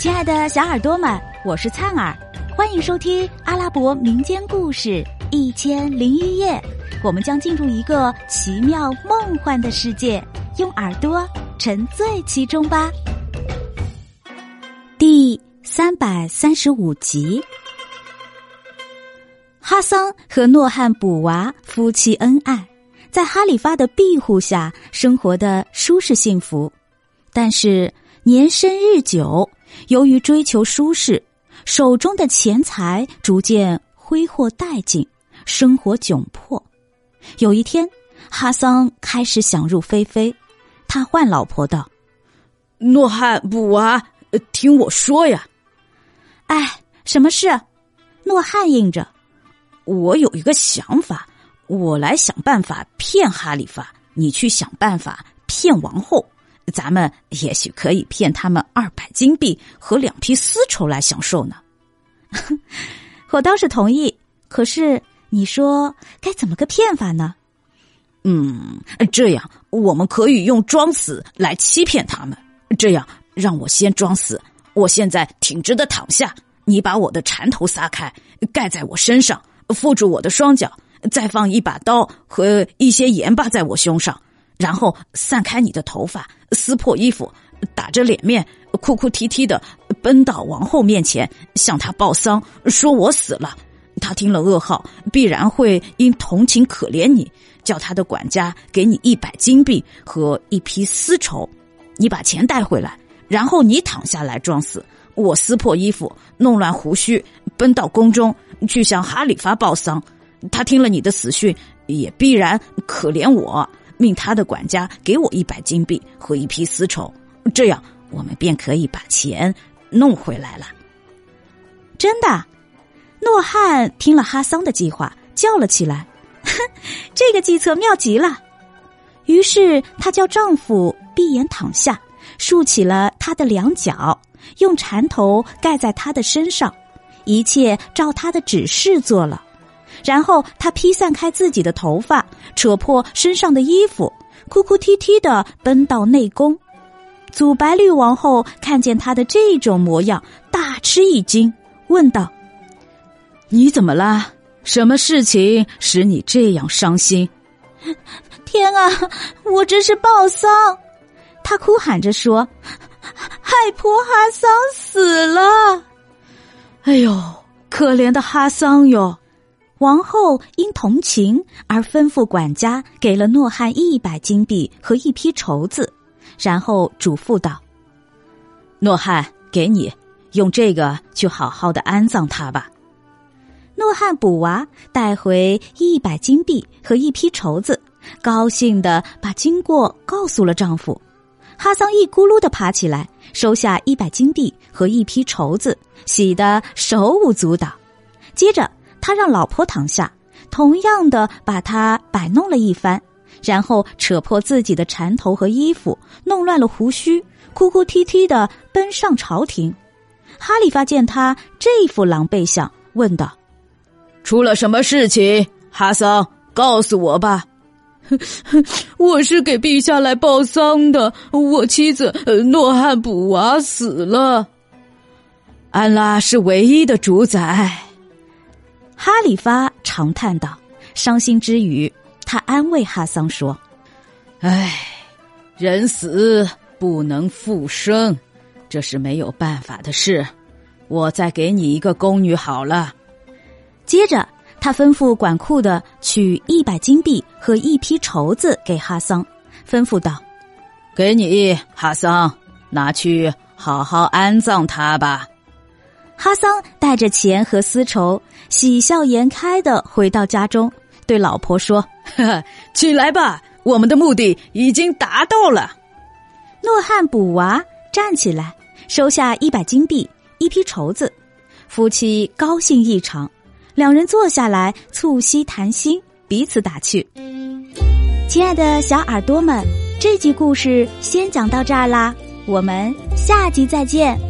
亲爱的小耳朵们，我是灿儿，欢迎收听阿拉伯民间故事《一千零一夜》。我们将进入一个奇妙梦幻的世界，用耳朵沉醉其中吧。第三百三十五集，哈桑和诺汉卜娃夫妻恩爱，在哈里发的庇护下生活的舒适幸福，但是年深日久。由于追求舒适，手中的钱财逐渐挥霍殆尽，生活窘迫。有一天，哈桑开始想入非非，他唤老婆道：“诺汉布娃，听我说呀。”“哎，什么事？”诺汉应着：“我有一个想法，我来想办法骗哈里发，你去想办法骗王后。”咱们也许可以骗他们二百金币和两匹丝绸来享受呢。我倒是同意，可是你说该怎么个骗法呢？嗯，这样我们可以用装死来欺骗他们。这样，让我先装死，我现在挺直的躺下，你把我的缠头撒开，盖在我身上，缚住我的双脚，再放一把刀和一些盐巴在我胸上。然后散开你的头发，撕破衣服，打着脸面，哭哭啼啼的奔到王后面前，向她报丧，说我死了。她听了噩耗，必然会因同情可怜你，叫他的管家给你一百金币和一批丝绸。你把钱带回来，然后你躺下来装死，我撕破衣服，弄乱胡须，奔到宫中去向哈里发报丧。他听了你的死讯，也必然可怜我。命他的管家给我一百金币和一批丝绸，这样我们便可以把钱弄回来了。真的，诺汉听了哈桑的计划，叫了起来：“哼，这个计策妙极了！”于是她叫丈夫闭眼躺下，竖起了他的两脚，用缠头盖在他的身上，一切照他的指示做了。然后他披散开自己的头发，扯破身上的衣服，哭哭啼啼的奔到内宫。祖白绿王后看见他的这种模样，大吃一惊，问道：“你怎么啦？什么事情使你这样伤心？”“天啊，我这是报丧！”他哭喊着说：“害婆哈桑死了！”哎呦，可怜的哈桑哟！王后因同情而吩咐管家给了诺汉一百金币和一批绸子，然后嘱咐道：“诺汉，给你用这个去好好的安葬他吧。”诺汉补娃带回一百金币和一批绸子，高兴的把经过告诉了丈夫。哈桑一咕噜的爬起来，收下一百金币和一批绸子，喜得手舞足蹈，接着。他让老婆躺下，同样的把她摆弄了一番，然后扯破自己的缠头和衣服，弄乱了胡须，哭哭啼啼的奔上朝廷。哈里发见他这副狼狈相，问道：“出了什么事情？哈桑，告诉我吧。”“我是给陛下来报丧的，我妻子诺汉卜娃死了。安拉是唯一的主宰。”哈里发长叹道：“伤心之余，他安慰哈桑说：‘唉，人死不能复生，这是没有办法的事。我再给你一个宫女好了。’接着，他吩咐管库的取一百金币和一批绸子给哈桑，吩咐道：‘给你，哈桑，拿去好好安葬他吧。’”哈桑带着钱和丝绸，喜笑颜开的回到家中，对老婆说：“起来吧，我们的目的已经达到了。”诺汉卜娃站起来，收下一百金币、一批绸子，夫妻高兴异常，两人坐下来促膝谈心，彼此打趣。亲爱的小耳朵们，这集故事先讲到这儿啦，我们下集再见。